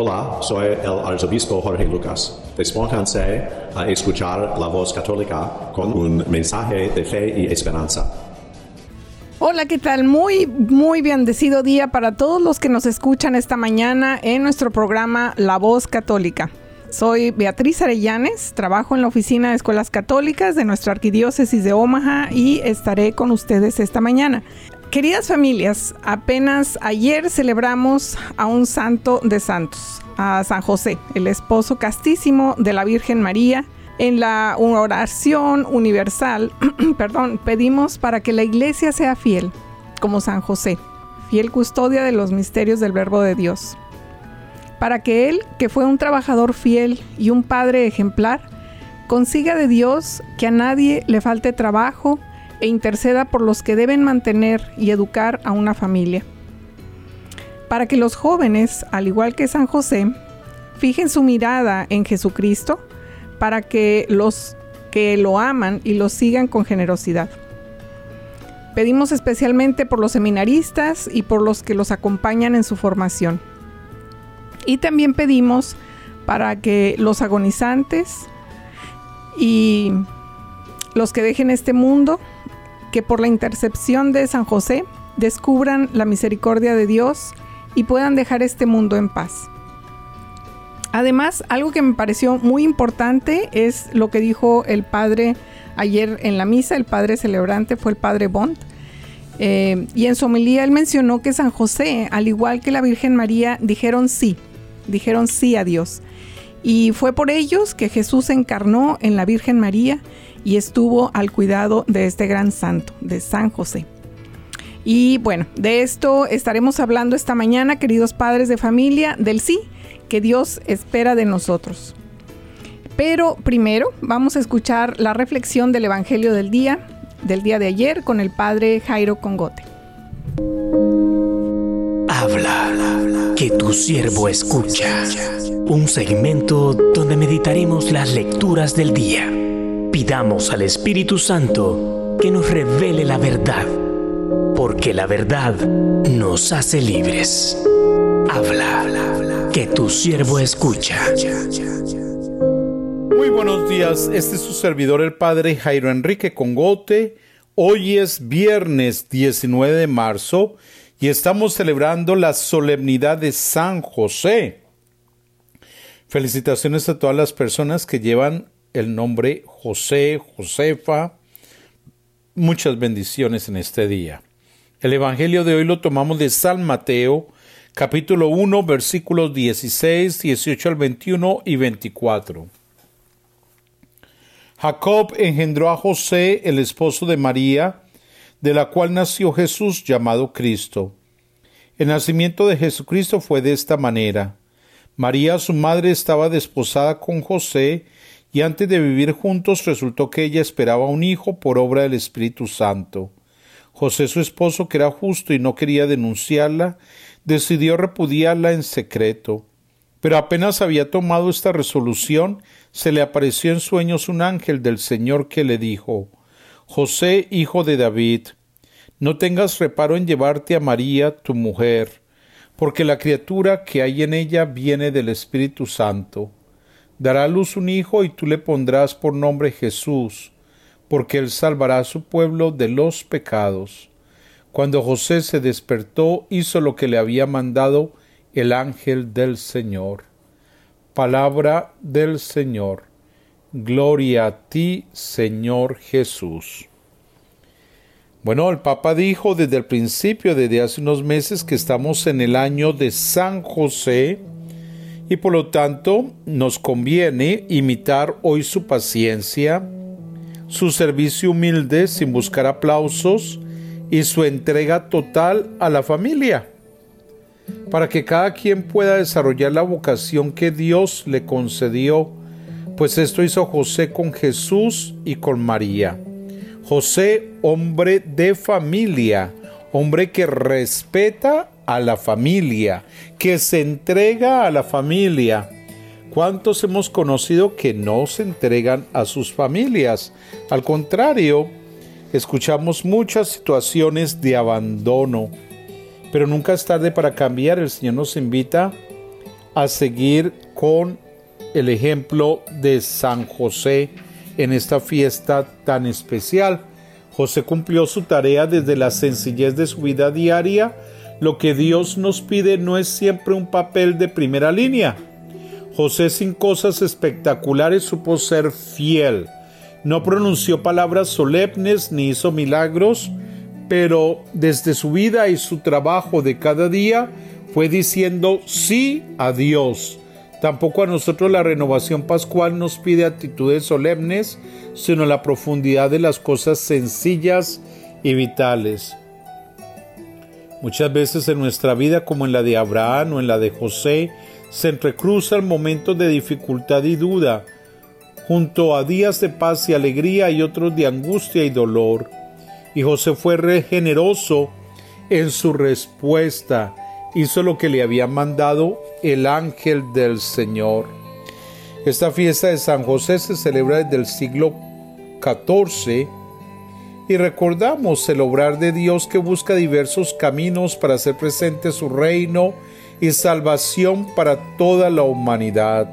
Hola, soy el arzobispo Jorge Lucas. Despónganse a escuchar la voz católica con un mensaje de fe y esperanza. Hola, ¿qué tal? Muy, muy bendecido día para todos los que nos escuchan esta mañana en nuestro programa La Voz Católica. Soy Beatriz Arellanes, trabajo en la oficina de escuelas católicas de nuestra arquidiócesis de Omaha y estaré con ustedes esta mañana. Queridas familias, apenas ayer celebramos a un santo de santos, a San José, el esposo castísimo de la Virgen María. En la oración universal, perdón, pedimos para que la iglesia sea fiel, como San José, fiel custodia de los misterios del verbo de Dios. Para que él, que fue un trabajador fiel y un padre ejemplar, consiga de Dios que a nadie le falte trabajo, e interceda por los que deben mantener y educar a una familia. Para que los jóvenes, al igual que San José, fijen su mirada en Jesucristo, para que los que lo aman y lo sigan con generosidad. Pedimos especialmente por los seminaristas y por los que los acompañan en su formación. Y también pedimos para que los agonizantes y los que dejen este mundo que por la intercepción de San José descubran la misericordia de Dios y puedan dejar este mundo en paz. Además, algo que me pareció muy importante es lo que dijo el padre ayer en la misa, el padre celebrante fue el padre Bond. Eh, y en su homilía él mencionó que San José, al igual que la Virgen María, dijeron sí, dijeron sí a Dios. Y fue por ellos que Jesús encarnó en la Virgen María y estuvo al cuidado de este gran santo, de San José. Y bueno, de esto estaremos hablando esta mañana, queridos padres de familia, del sí que Dios espera de nosotros. Pero primero vamos a escuchar la reflexión del Evangelio del día, del día de ayer, con el padre Jairo Congote. Habla, que tu siervo escucha. Un segmento donde meditaremos las lecturas del día Pidamos al Espíritu Santo que nos revele la verdad, porque la verdad nos hace libres. Habla, que tu siervo escucha. Muy buenos días, este es su servidor el Padre Jairo Enrique Congote. Hoy es viernes 19 de marzo y estamos celebrando la solemnidad de San José. Felicitaciones a todas las personas que llevan el nombre José, Josefa. Muchas bendiciones en este día. El Evangelio de hoy lo tomamos de San Mateo, capítulo 1, versículos 16, 18 al 21 y 24. Jacob engendró a José, el esposo de María, de la cual nació Jesús llamado Cristo. El nacimiento de Jesucristo fue de esta manera. María, su madre, estaba desposada con José, y antes de vivir juntos resultó que ella esperaba un hijo por obra del Espíritu Santo. José su esposo, que era justo y no quería denunciarla, decidió repudiarla en secreto. Pero apenas había tomado esta resolución, se le apareció en sueños un ángel del Señor que le dijo José, hijo de David, no tengas reparo en llevarte a María, tu mujer, porque la criatura que hay en ella viene del Espíritu Santo dará a luz un hijo y tú le pondrás por nombre Jesús, porque él salvará a su pueblo de los pecados. Cuando José se despertó, hizo lo que le había mandado el ángel del Señor. Palabra del Señor. Gloria a ti, Señor Jesús. Bueno, el Papa dijo desde el principio, desde hace unos meses, que estamos en el año de San José, y por lo tanto nos conviene imitar hoy su paciencia, su servicio humilde sin buscar aplausos y su entrega total a la familia. para que cada quien pueda desarrollar la vocación que Dios le concedió, pues esto hizo José con Jesús y con María. José, hombre de familia, hombre que respeta a la familia, que se entrega a la familia. ¿Cuántos hemos conocido que no se entregan a sus familias? Al contrario, escuchamos muchas situaciones de abandono, pero nunca es tarde para cambiar. El Señor nos invita a seguir con el ejemplo de San José en esta fiesta tan especial. José cumplió su tarea desde la sencillez de su vida diaria. Lo que Dios nos pide no es siempre un papel de primera línea. José sin cosas espectaculares supo ser fiel. No pronunció palabras solemnes ni hizo milagros, pero desde su vida y su trabajo de cada día fue diciendo sí a Dios Tampoco a nosotros la renovación pascual nos pide actitudes solemnes, sino la profundidad de las cosas sencillas y vitales. Muchas veces en nuestra vida, como en la de Abraham o en la de José, se entrecruzan momentos de dificultad y duda, junto a días de paz y alegría y otros de angustia y dolor. Y José fue generoso en su respuesta hizo lo que le había mandado el ángel del Señor. Esta fiesta de San José se celebra desde el siglo XIV y recordamos el obrar de Dios que busca diversos caminos para hacer presente su reino y salvación para toda la humanidad.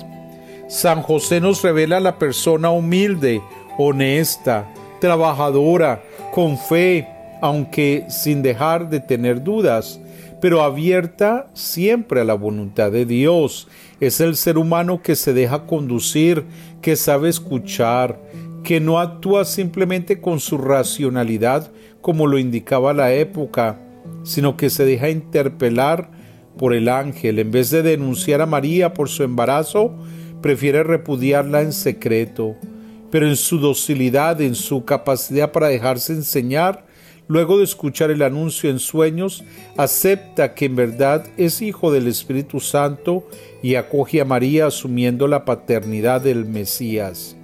San José nos revela la persona humilde, honesta, trabajadora, con fe, aunque sin dejar de tener dudas, pero abierta siempre a la voluntad de Dios. Es el ser humano que se deja conducir, que sabe escuchar, que no actúa simplemente con su racionalidad como lo indicaba la época, sino que se deja interpelar por el ángel. En vez de denunciar a María por su embarazo, prefiere repudiarla en secreto. Pero en su docilidad, en su capacidad para dejarse enseñar, luego de escuchar el anuncio en sueños, acepta que en verdad es hijo del Espíritu Santo y acoge a María asumiendo la paternidad del Mesías.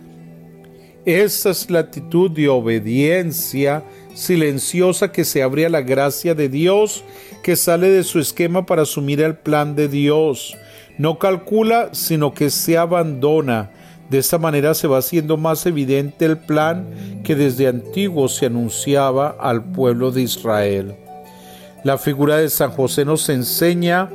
Esa es la actitud de obediencia silenciosa que se abre a la gracia de Dios, que sale de su esquema para asumir el plan de Dios. No calcula, sino que se abandona de esta manera se va haciendo más evidente el plan que desde antiguo se anunciaba al pueblo de Israel. La figura de San José nos enseña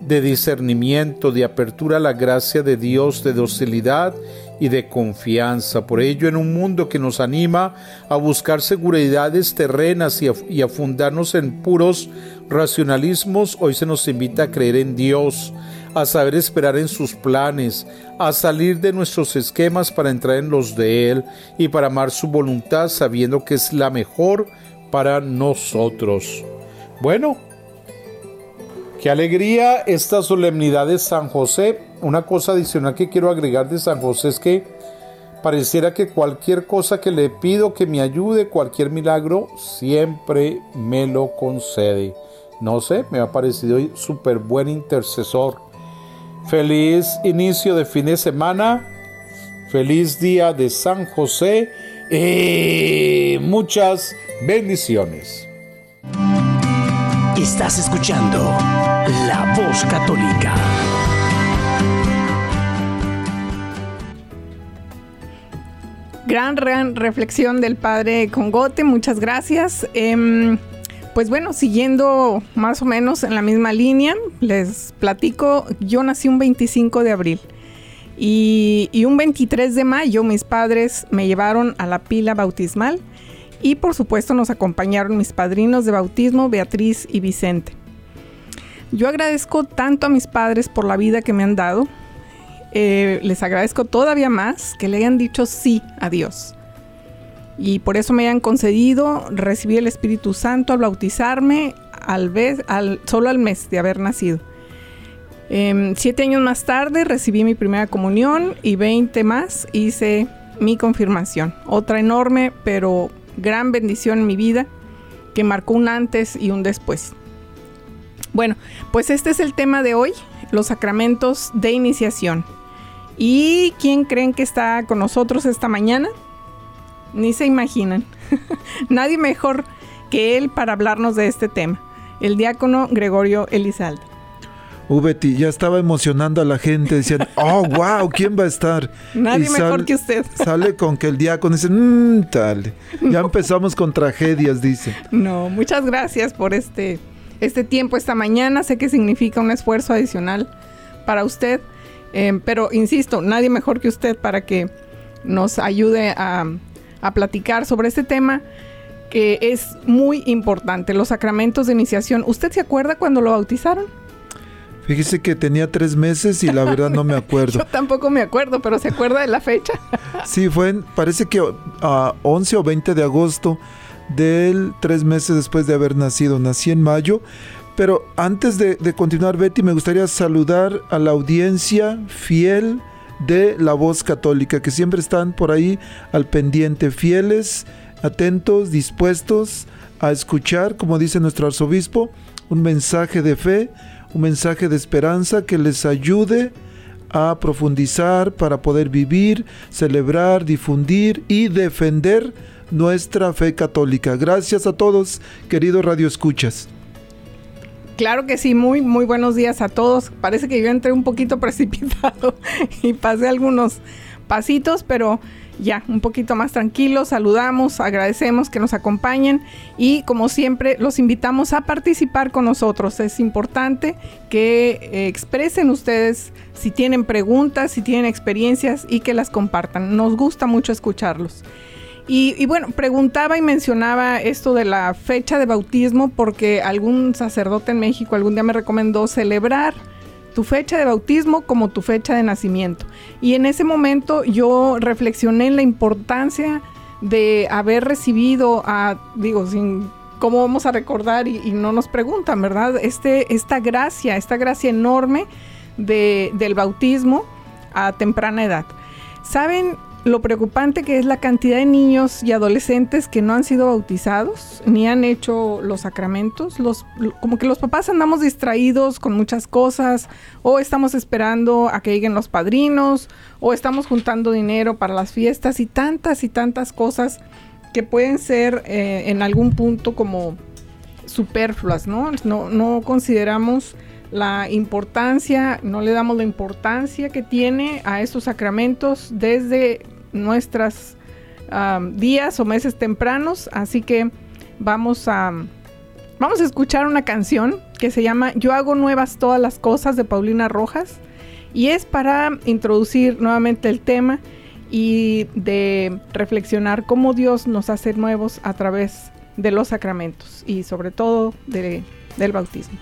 de discernimiento, de apertura a la gracia de Dios, de docilidad y de confianza. Por ello, en un mundo que nos anima a buscar seguridades terrenas y a, fundarnos en puros racionalismos, hoy se nos invita a creer en Dios, a saber esperar en sus planes, a salir de nuestros esquemas para entrar en los de Él y para amar su voluntad sabiendo que es la mejor para nosotros. Bueno, qué alegría esta solemnidad de San José. Una cosa adicional que quiero agregar de San José es que pareciera que cualquier cosa que le pido que me ayude, cualquier milagro, siempre me lo concede. No sé, me ha parecido súper buen intercesor. Feliz inicio de fin de semana. Feliz día de San José. Y muchas bendiciones. Estás escuchando La Voz Católica. Gran, gran reflexión del padre Congote. Muchas gracias. Eh, pues bueno, siguiendo más o menos en la misma línea, les platico, yo nací un 25 de abril y, un 23 de mayo mis padres me llevaron a la pila bautismal y por supuesto nos acompañaron mis padrinos de bautismo, Beatriz y Vicente. Yo agradezco tanto a mis padres por la vida que me han dado, eh, les agradezco todavía más que le hayan dicho sí a Dios y por eso me han concedido recibir el Espíritu Santo al bautizarme al al, solo al mes de haber nacido. Em, siete años más tarde recibí mi primera comunión y 20 más hice mi confirmación. Otra enorme pero gran bendición en mi vida que marcó un antes y un después. Bueno, pues este es el tema de hoy, los sacramentos de iniciación. ¿Y quién creen que está con nosotros esta mañana? Ni se imaginan. Nadie mejor que él para hablarnos de este tema. El diácono Gregorio Elizalde. Betty, ya estaba emocionando a la gente. Decían, oh, wow, ¿quién va a estar? Nadie mejor que usted. Sale con que el diácono dice, mmm, tal. Ya empezamos con tragedias, dice. No, muchas gracias por este, este tiempo esta mañana. Sé que significa un esfuerzo adicional para usted. Eh, pero insisto, nadie mejor que usted para que nos ayude a, a platicar sobre este tema que es muy importante, los sacramentos de iniciación. ¿Usted se acuerda cuando lo bautizaron? Fíjese que tenía tres meses y la verdad no me acuerdo. Yo tampoco me acuerdo, pero ¿se acuerda de la fecha? sí, fue, en, parece que a 11 o 20 de agosto del tres meses después de haber nacido. Nací en mayo. Pero antes de, de continuar, Betty, me gustaría saludar a la audiencia fiel de la voz católica, que siempre están por ahí al pendiente, fieles, atentos, dispuestos a escuchar, como dice nuestro arzobispo, un mensaje de fe un mensaje de esperanza que les ayude a profundizar para poder vivir, celebrar, difundir y defender nuestra fe católica. Gracias a todos, queridos Radio Escuchas. Claro que sí, muy, muy buenos días a todos. Parece que yo entré un poquito precipitado y pasé algunos pasitos, pero ya un poquito más tranquilos, saludamos, agradecemos que nos acompañen y como siempre los invitamos a participar con nosotros. Es importante que eh, expresen ustedes si tienen preguntas, si tienen experiencias y que las compartan. Nos gusta mucho escucharlos. Y, y, bueno, preguntaba y mencionaba esto de la fecha de bautismo porque algún sacerdote en México algún día me recomendó celebrar tu fecha de bautismo como tu fecha de nacimiento. Y en ese momento yo reflexioné en la importancia de haber recibido a, digo, sin cómo vamos a recordar y, no nos preguntan, ¿verdad? Este, esta gracia, esta gracia enorme de, del bautismo a temprana edad. ¿Saben lo preocupante que es la cantidad de niños y adolescentes que no han sido bautizados ni han hecho los sacramentos. Los, como que los papás andamos distraídos con muchas cosas o estamos esperando a que lleguen los padrinos o estamos juntando dinero para las fiestas y tantas y tantas cosas que pueden ser eh, en algún punto como superfluas, ¿no? No, no consideramos la importancia, no le damos la importancia que tiene a estos sacramentos desde nuestros días o meses tempranos, así que vamos a, vamos a escuchar una canción que se llama Yo hago nuevas todas las cosas de Paulina Rojas y es para introducir nuevamente el tema y de reflexionar cómo Dios nos hace nuevos a través de los sacramentos y sobre todo del bautismo.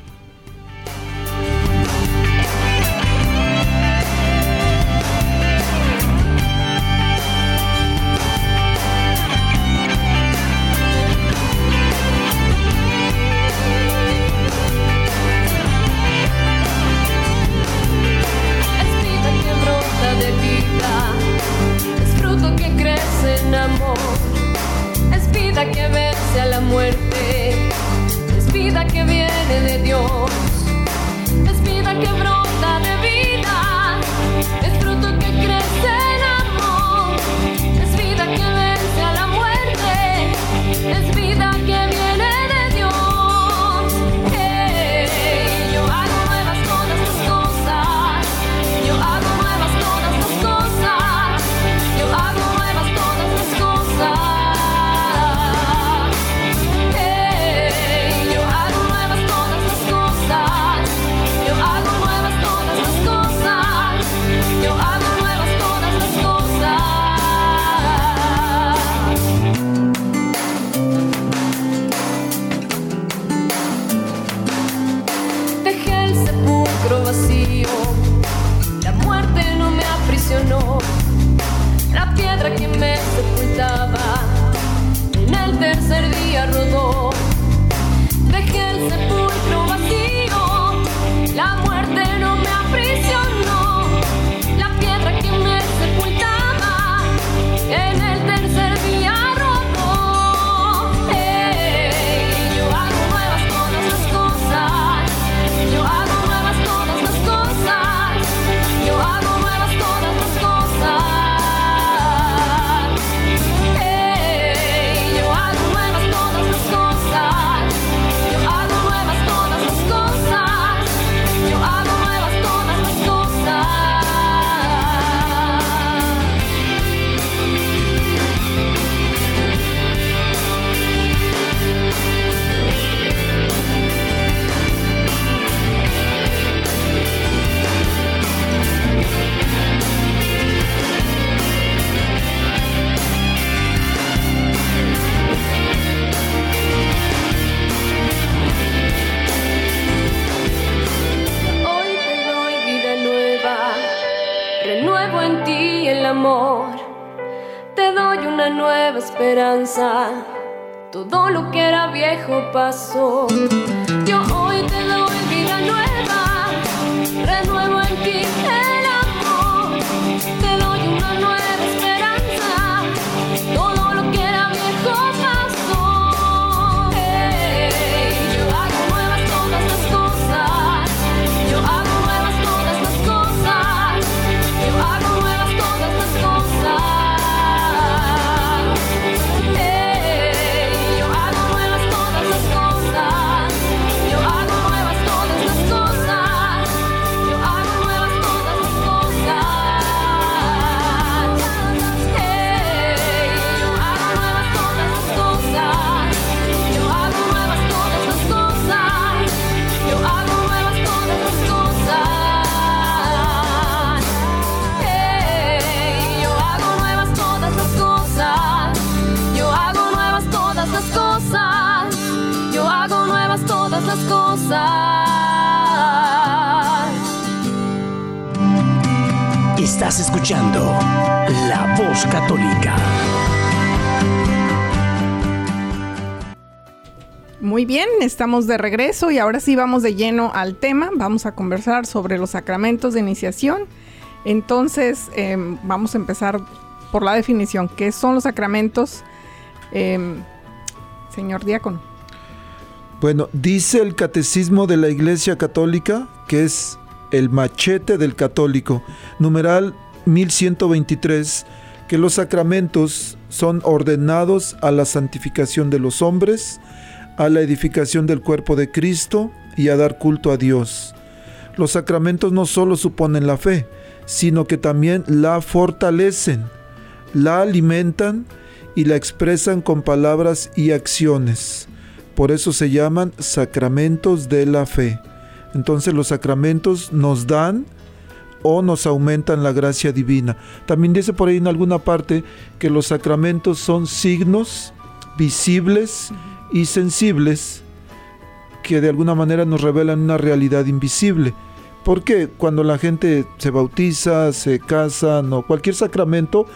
Pasó. Voz Católica. Muy bien, estamos de regreso y ahora sí vamos de lleno al tema. Vamos a conversar sobre los sacramentos de iniciación. Entonces, em, vamos a empezar por la definición. ¿Qué son los sacramentos? Em, señor diácono. Bueno, dice el Catecismo de la Iglesia Católica, que es el machete del católico, numeral 1123, que los sacramentos son ordenados a la santificación de los hombres, a la edificación del cuerpo de Cristo y a dar culto a Dios. Los sacramentos no solo suponen la fe, sino que también la fortalecen, la alimentan y la expresan con palabras y acciones. Por eso se llaman sacramentos de la fe. Entonces los sacramentos nos dan o nos aumentan la gracia divina. También dice por ahí en alguna parte que los sacramentos son signos visibles y sensibles que de alguna manera nos revelan una realidad invisible. Porque cuando la gente se bautiza, se casa, no, cualquier sacramento,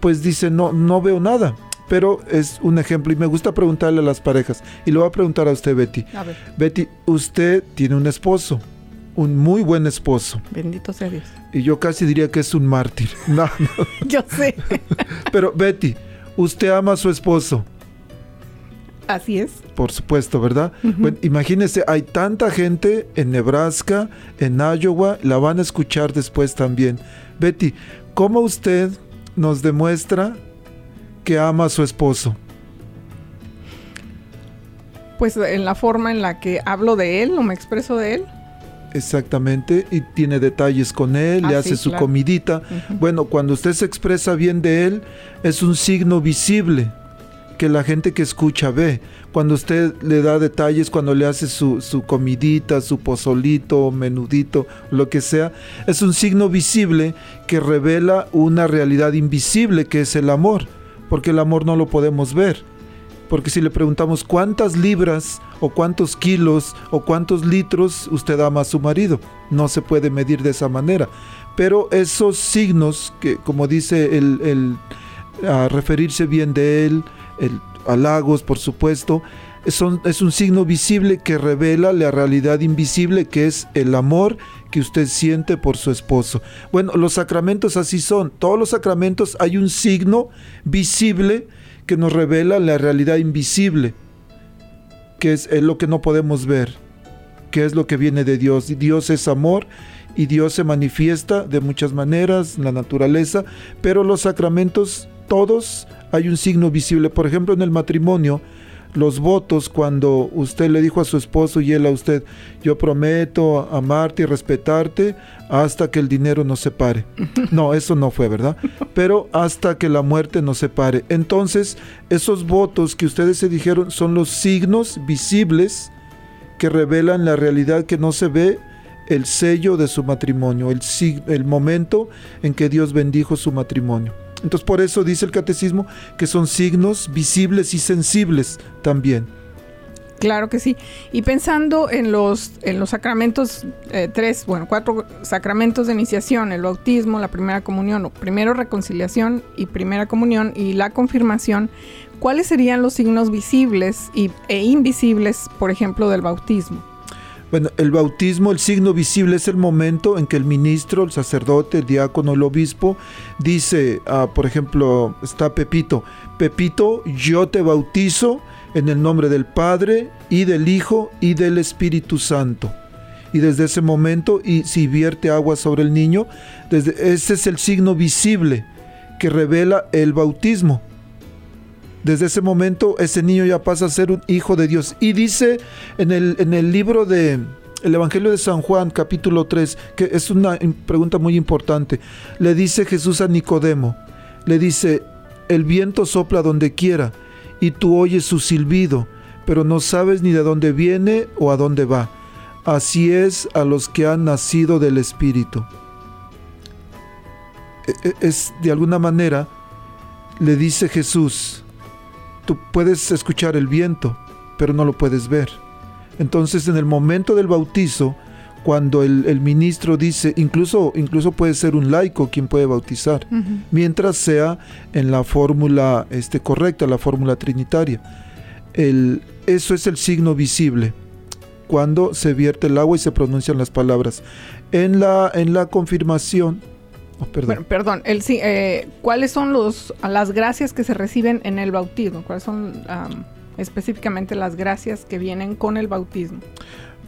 pues dice, no, no veo nada. Pero es un ejemplo y me gusta preguntarle a las parejas. Y lo voy a preguntar a usted, Betty. A Betty, usted tiene un esposo, un muy buen esposo. bendito sea Dios. Y yo casi diría que es un mártir. No, no. Yo sé. Pero Betty, usted ama a su esposo. Así es. Por supuesto, ¿verdad? Bueno, imagínese, hay tanta gente en Nebraska, en Iowa, la van a escuchar después también. Betty, ¿cómo usted nos demuestra que ama a su esposo? Pues en la forma en la que hablo de él o me expreso de él. Exactamente, y tiene detalles con él, le Ah, hace sí, su claro. comidita. Bueno, cuando usted se expresa bien de él, es un signo visible que la gente que escucha ve. Cuando usted le da detalles, cuando le hace su, su comidita, su pozolito, menudito, lo que sea, es un signo visible que revela una realidad invisible que es el amor, porque el amor no lo podemos ver. Porque si le preguntamos cuántas libras o cuántos kilos o cuántos litros usted ama a su marido, no se puede medir de esa manera. Pero esos signos que, como dice el, a referirse bien de él, el halagos, por supuesto, son, es un signo visible que revela la realidad invisible que es el amor que usted siente por su esposo. Bueno, los sacramentos así son. Todos los sacramentos hay un signo visible que nos revela la realidad invisible, que es, lo que no podemos ver, que es lo que viene de Dios. Y Dios es amor y Dios se manifiesta de muchas maneras en la naturaleza, pero los sacramentos, todos hay un signo visible. Por ejemplo, en el matrimonio, los votos cuando usted le dijo a su esposo y él a usted, yo prometo amarte y respetarte hasta que el dinero nos separe. No, eso no fue, ¿verdad? Pero hasta que la muerte nos separe. Entonces, esos votos que ustedes se dijeron son los signos visibles que revelan la realidad que no se ve, el sello de su matrimonio, el, el momento en que Dios bendijo su matrimonio. Entonces por eso dice el catecismo que son signos visibles y sensibles también. Claro que sí. Y pensando en los, en los sacramentos, eh, tres, bueno, cuatro sacramentos de iniciación, el bautismo, la primera comunión, o primero reconciliación y primera comunión y la confirmación, ¿cuáles serían los signos visibles y, e invisibles, por ejemplo, del bautismo? Bueno, el bautismo, el signo visible es el momento en que el ministro, el sacerdote, el diácono, el obispo dice, ah, por ejemplo, está Pepito, Pepito, yo te bautizo en el nombre del Padre y del Hijo y del Espíritu Santo. Y desde ese momento, y si vierte agua sobre el niño, desde, ese es el signo visible que revela el bautismo. Desde ese momento ese niño ya pasa a ser un hijo de Dios. Y dice en el, en el libro de el Evangelio de San Juan capítulo 3, que es una pregunta muy importante, le dice Jesús a Nicodemo, le dice, el viento sopla donde quiera y tú oyes su silbido, pero no sabes ni de dónde viene o a dónde va. Así es a los que han nacido del Espíritu. E, e, es de alguna manera, le dice Jesús, Tú puedes escuchar el viento, pero no lo puedes ver. Entonces en el momento del bautizo, cuando el, ministro dice, incluso, incluso puede ser un laico quien puede bautizar, mientras sea en la fórmula este, correcta, la fórmula trinitaria. El, eso es el signo visible, cuando se vierte el agua y se pronuncian las palabras. En la, en la confirmación, Oh, perdón. perdón, el, eh, ¿cuáles son los, las gracias que se reciben en el bautismo? ¿Cuáles son específicamente las gracias que vienen con el bautismo?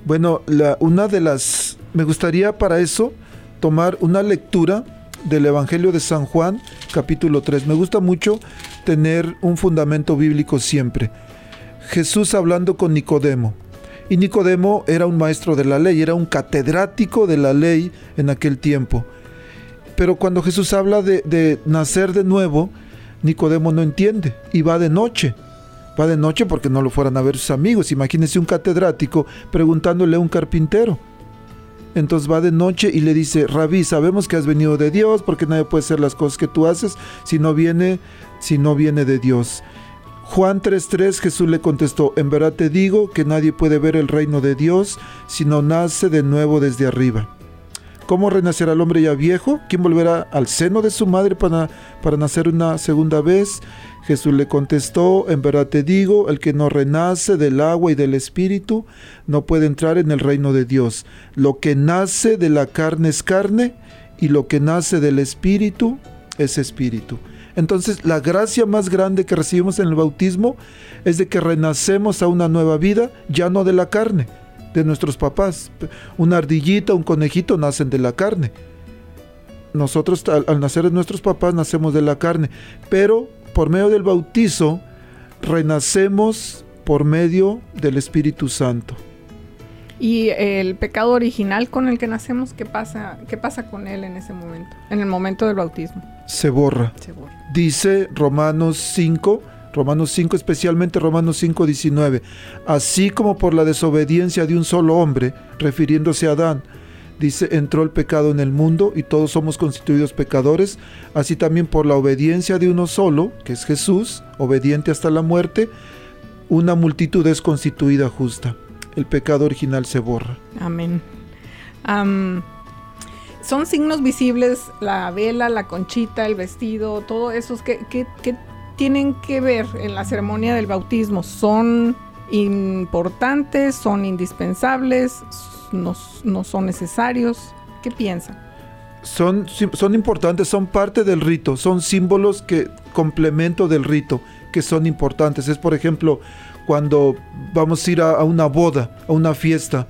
Bueno, la, una de las, me gustaría para eso tomar una lectura del Evangelio de San Juan, capítulo 3. Me gusta mucho tener un fundamento bíblico siempre. Jesús hablando con Nicodemo. Y Nicodemo era un maestro de la ley, era un catedrático de la ley en aquel tiempo. Pero cuando Jesús habla de, nacer de nuevo, Nicodemo no entiende y va de noche. Va de noche porque no lo fueran a ver sus amigos. Imagínense un catedrático preguntándole a un carpintero. Entonces va de noche y le dice, Rabí, sabemos que has venido de Dios porque nadie puede hacer las cosas que tú haces si no viene, si no viene de Dios. Juan 3:3 Jesús le contestó, en verdad te digo que nadie puede ver el reino de Dios si no nace de nuevo desde arriba. ¿Cómo renacerá el hombre ya viejo? ¿Quién volverá al seno de su madre para, para nacer una segunda vez? Jesús le contestó, en verdad te digo, el que no renace del agua y del espíritu no puede entrar en el reino de Dios. Lo que nace de la carne es carne y lo que nace del espíritu es espíritu. Entonces la gracia más grande que recibimos en el bautismo es de que renacemos a una nueva vida, ya no de la carne, de nuestros papás. Una ardillita, un conejito nacen de la carne. Nosotros al, nacer de nuestros papás nacemos de la carne, pero por medio del bautizo renacemos por medio del Espíritu Santo. Y el pecado original con el que nacemos, ¿qué pasa, qué pasa con él en ese momento? En el momento del bautismo. Se borra. Se borra. Dice Romanos 5, Romanos 5, especialmente Romanos 5, 19. Así como por la desobediencia de un solo hombre, refiriéndose a Adán, dice, entró el pecado en el mundo y todos somos constituidos pecadores, así también por la obediencia de uno solo, que es Jesús, obediente hasta la muerte, una multitud es constituida justa. El pecado original se borra. Amén. son signos visibles la vela, la conchita, el vestido, todo eso. ¿Qué, qué, qué tienen que ver en la ceremonia del bautismo? ¿Son importantes? ¿Son indispensables? ¿No, son necesarios? ¿Qué piensan? Son, son importantes, son parte del rito, son símbolos que complemento del rito, que son importantes. Es por ejemplo cuando vamos a ir a, a una boda, a una fiesta,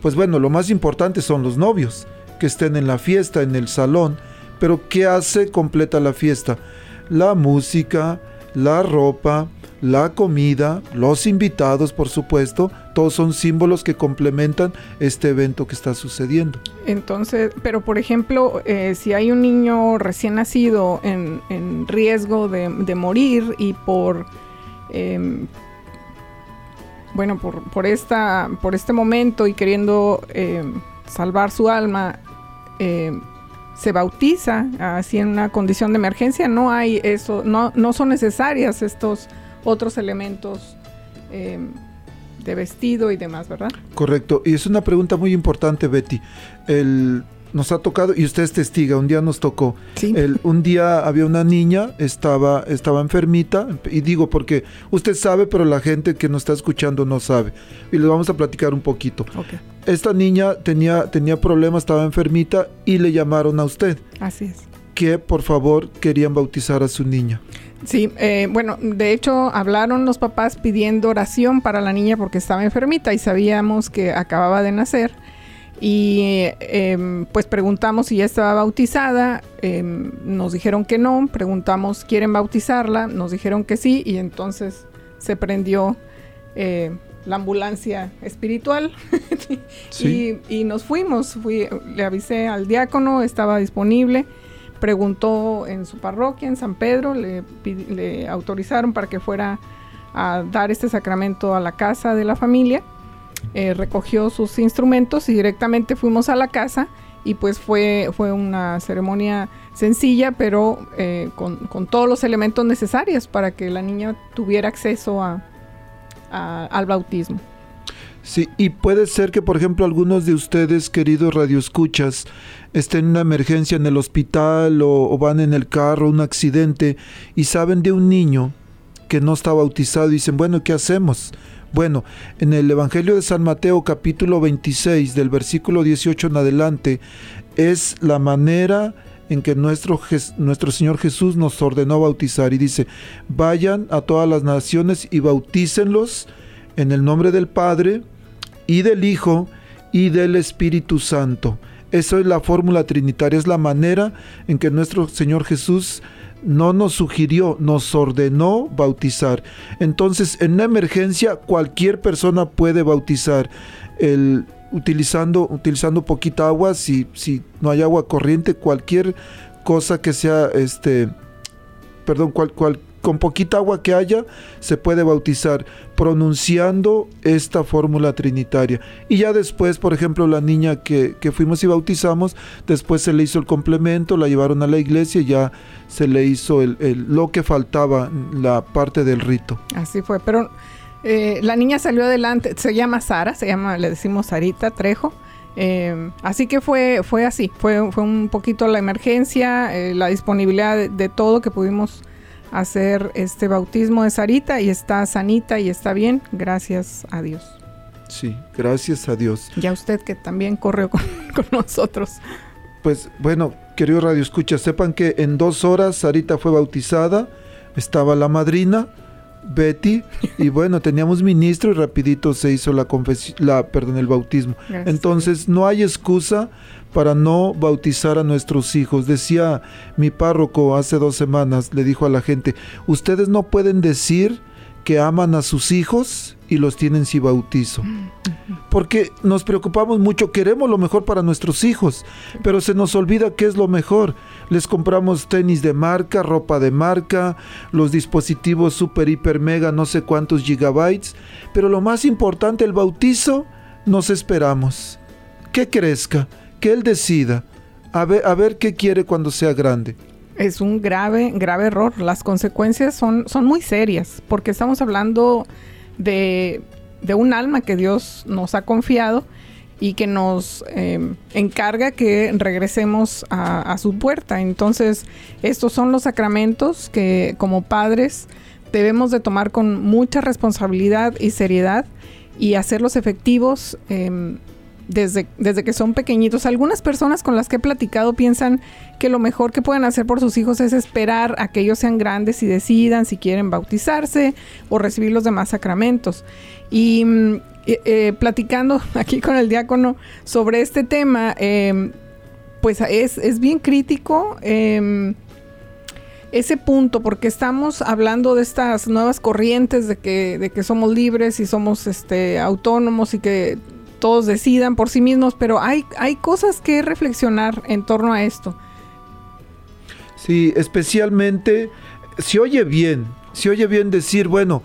pues bueno, lo más importante son los novios, que estén en la fiesta, en el salón, pero ¿qué hace completa la fiesta? La música, la ropa, la comida, los invitados, por supuesto, todos son símbolos que complementan este evento que está sucediendo. Entonces, pero por ejemplo, eh, si hay un niño recién nacido en, riesgo de, morir y por, em, bueno, por, esta, por este momento y queriendo em, salvar su alma, em, se bautiza así en una condición de emergencia, no hay eso, no, no son necesarias estos otros elementos eh, de vestido y demás, ¿verdad? Correcto. Y es una pregunta muy importante, Betty. El, nos ha tocado, y usted es testiga, un día nos tocó. Sí. El, un día había una niña, estaba, estaba enfermita, y digo porque usted sabe, pero la gente que nos está escuchando no sabe. Y les vamos a platicar un poquito. Ok, Esta niña tenía, tenía problemas, estaba enfermita, y le llamaron a usted así es. que por favor querían bautizar a su niña. Sí, eh, bueno, de hecho hablaron los papás pidiendo oración para la niña porque estaba enfermita y sabíamos que acababa de nacer. Y eh, em, pues preguntamos si ya estaba bautizada, em, nos dijeron que no, preguntamos, ¿quieren bautizarla? Nos dijeron que sí y entonces se prendió eh, la ambulancia espiritual Sí. y, y nos fuimos, Fui- le avisé al diácono, estaba disponible, preguntó en su parroquia, en San Pedro, le autorizaron para que fuera a dar este sacramento a la casa de la familia, Eh, recogió sus instrumentos y directamente fuimos a la casa y pues fue, fue una ceremonia sencilla, pero eh, con, con todos los elementos necesarios para que la niña tuviera acceso a- al bautismo. Sí, y puede ser que, por ejemplo, algunos de ustedes, queridos radioescuchas, estén en una emergencia en el hospital o van en el carro, un accidente, y saben de un niño que no está bautizado y dicen, bueno, ¿qué hacemos? Bueno, en el Evangelio de San Mateo capítulo 26, del versículo 18 en adelante, es la manera en que nuestro, nuestro Señor Jesús nos ordenó bautizar y dice, vayan a todas las naciones y bautícenlos en el nombre del Padre y del Hijo y del Espíritu Santo. Eso es la fórmula trinitaria, es la manera en que nuestro Señor Jesús no nos sugirió, nos ordenó bautizar. Entonces, en una emergencia, cualquier persona puede bautizar. El, utilizando, utilizando poquita agua, si, si no hay agua corriente, cualquier cosa que sea, este, perdón, cual, cual- con poquita agua que haya, se puede bautizar pronunciando esta fórmula trinitaria. Y ya después, por ejemplo, la niña que, que fuimos y bautizamos, después se le hizo el complemento, la llevaron a la iglesia y ya se le hizo el, lo que faltaba, la parte del rito. Así fue, pero eh, la niña salió adelante, se llama Sara, se llama, le decimos Sarita Trejo. eh, así que fue, fue así, fue, fue un poquito la emergencia, eh, la disponibilidad de, de todo que pudimos hacer este bautismo de Sarita y está sanita y está bien, gracias a Dios. Sí, gracias a Dios. Y a usted que también corrió con, con nosotros. Pues bueno, queridos Radio Escucha, sepan que en dos horas Sarita fue bautizada, estaba la madrina, Betty, y bueno, teníamos ministro y rapidito se hizo la confesión, la, perdón, el bautismo. Gracias Entonces no hay excusa para no bautizar a nuestros hijos. Decía mi párroco hace dos semanas, le dijo a la gente, ustedes no pueden decir que aman a sus hijos y los tienen sin bautizo. Porque nos preocupamos mucho, queremos lo mejor para nuestros hijos, pero se nos olvida qué es lo mejor. Les compramos tenis de marca, ropa de marca, los dispositivos super, hiper, mega, no sé cuántos gigabytes, pero lo más importante, el bautizo, nos esperamos. Que crezca, que él decida, a ver, a ver qué quiere cuando sea grande. Es un grave, grave error. Las consecuencias son, son muy serias porque estamos hablando de, de un alma que Dios nos ha confiado y que nos eh, encarga que regresemos a, a su puerta. Entonces, estos son los sacramentos que como padres debemos de tomar con mucha responsabilidad y seriedad y hacerlos efectivos em, desde, que son pequeñitos. Algunas personas con las que he platicado piensan que lo mejor que pueden hacer por sus hijos es esperar a que ellos sean grandes y decidan si quieren bautizarse o recibir los demás sacramentos. Y mm, eh, eh, platicando aquí con el diácono sobre este tema, eh, pues es, es, bien crítico. Eh, ese punto, porque estamos hablando de estas nuevas corrientes de que, de que somos libres y somos este, autónomos y que todos decidan por sí mismos, pero hay, hay cosas que reflexionar en torno a esto. Sí, especialmente, se oye bien, se oye bien decir, bueno,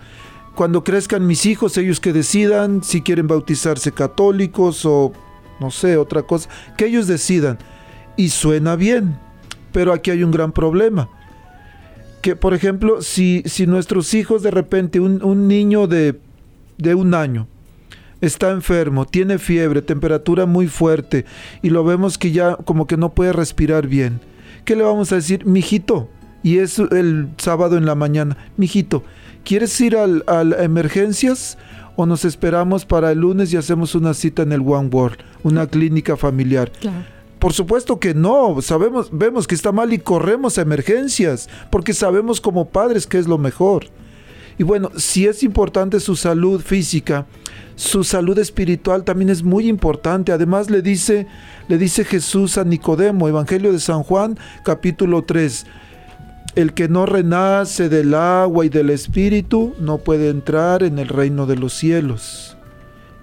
cuando crezcan mis hijos, ellos que decidan si quieren bautizarse católicos o, no sé, otra cosa, que ellos decidan. Y suena bien, pero aquí hay un gran problema. Que, por ejemplo, si, si nuestros hijos de repente, un, un niño de, de un año, está enfermo, tiene fiebre, temperatura muy fuerte y lo vemos que ya como que no puede respirar bien. ¿Qué le vamos a decir? Mijito, y es el sábado en la mañana, mijito, ¿quieres ir al, a emergencias o nos esperamos para el lunes y hacemos una cita en el One World, una clínica familiar? Por supuesto que no, sabemos, vemos que está mal y corremos a emergencias, porque sabemos como padres que es lo mejor. Y bueno, si es importante su salud física, su salud espiritual también es muy importante. Además le dice, le dice Jesús a Nicodemo, Evangelio de San Juan, capítulo 3. El que no renace del agua y del espíritu no puede entrar en el reino de los cielos.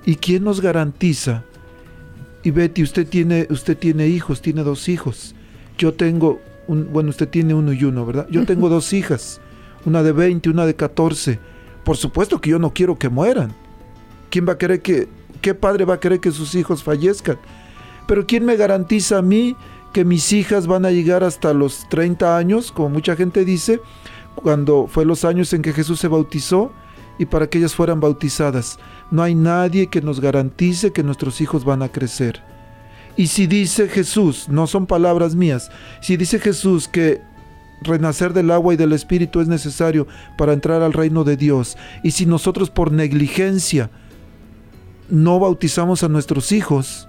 ¿Y quién nos garantiza? Y Betty, usted tiene, usted tiene hijos, tiene dos hijos. Yo tengo, un, bueno, usted tiene uno y uno, ¿verdad? Yo tengo dos hijas, una de 20, una de 14. Por supuesto que yo no quiero que mueran. ¿Quién va a querer que, qué padre va a querer que sus hijos fallezcan? Pero ¿quién me garantiza a mí que mis hijas van a llegar hasta los 30 años, como mucha gente dice, cuando fue los años en que Jesús se bautizó y para que ellas fueran bautizadas? No hay nadie que nos garantice que nuestros hijos van a crecer. Y si dice Jesús, no son palabras mías, si dice Jesús que renacer del agua y del espíritu es necesario para entrar al reino de Dios, y si nosotros por negligencia no bautizamos a nuestros hijos,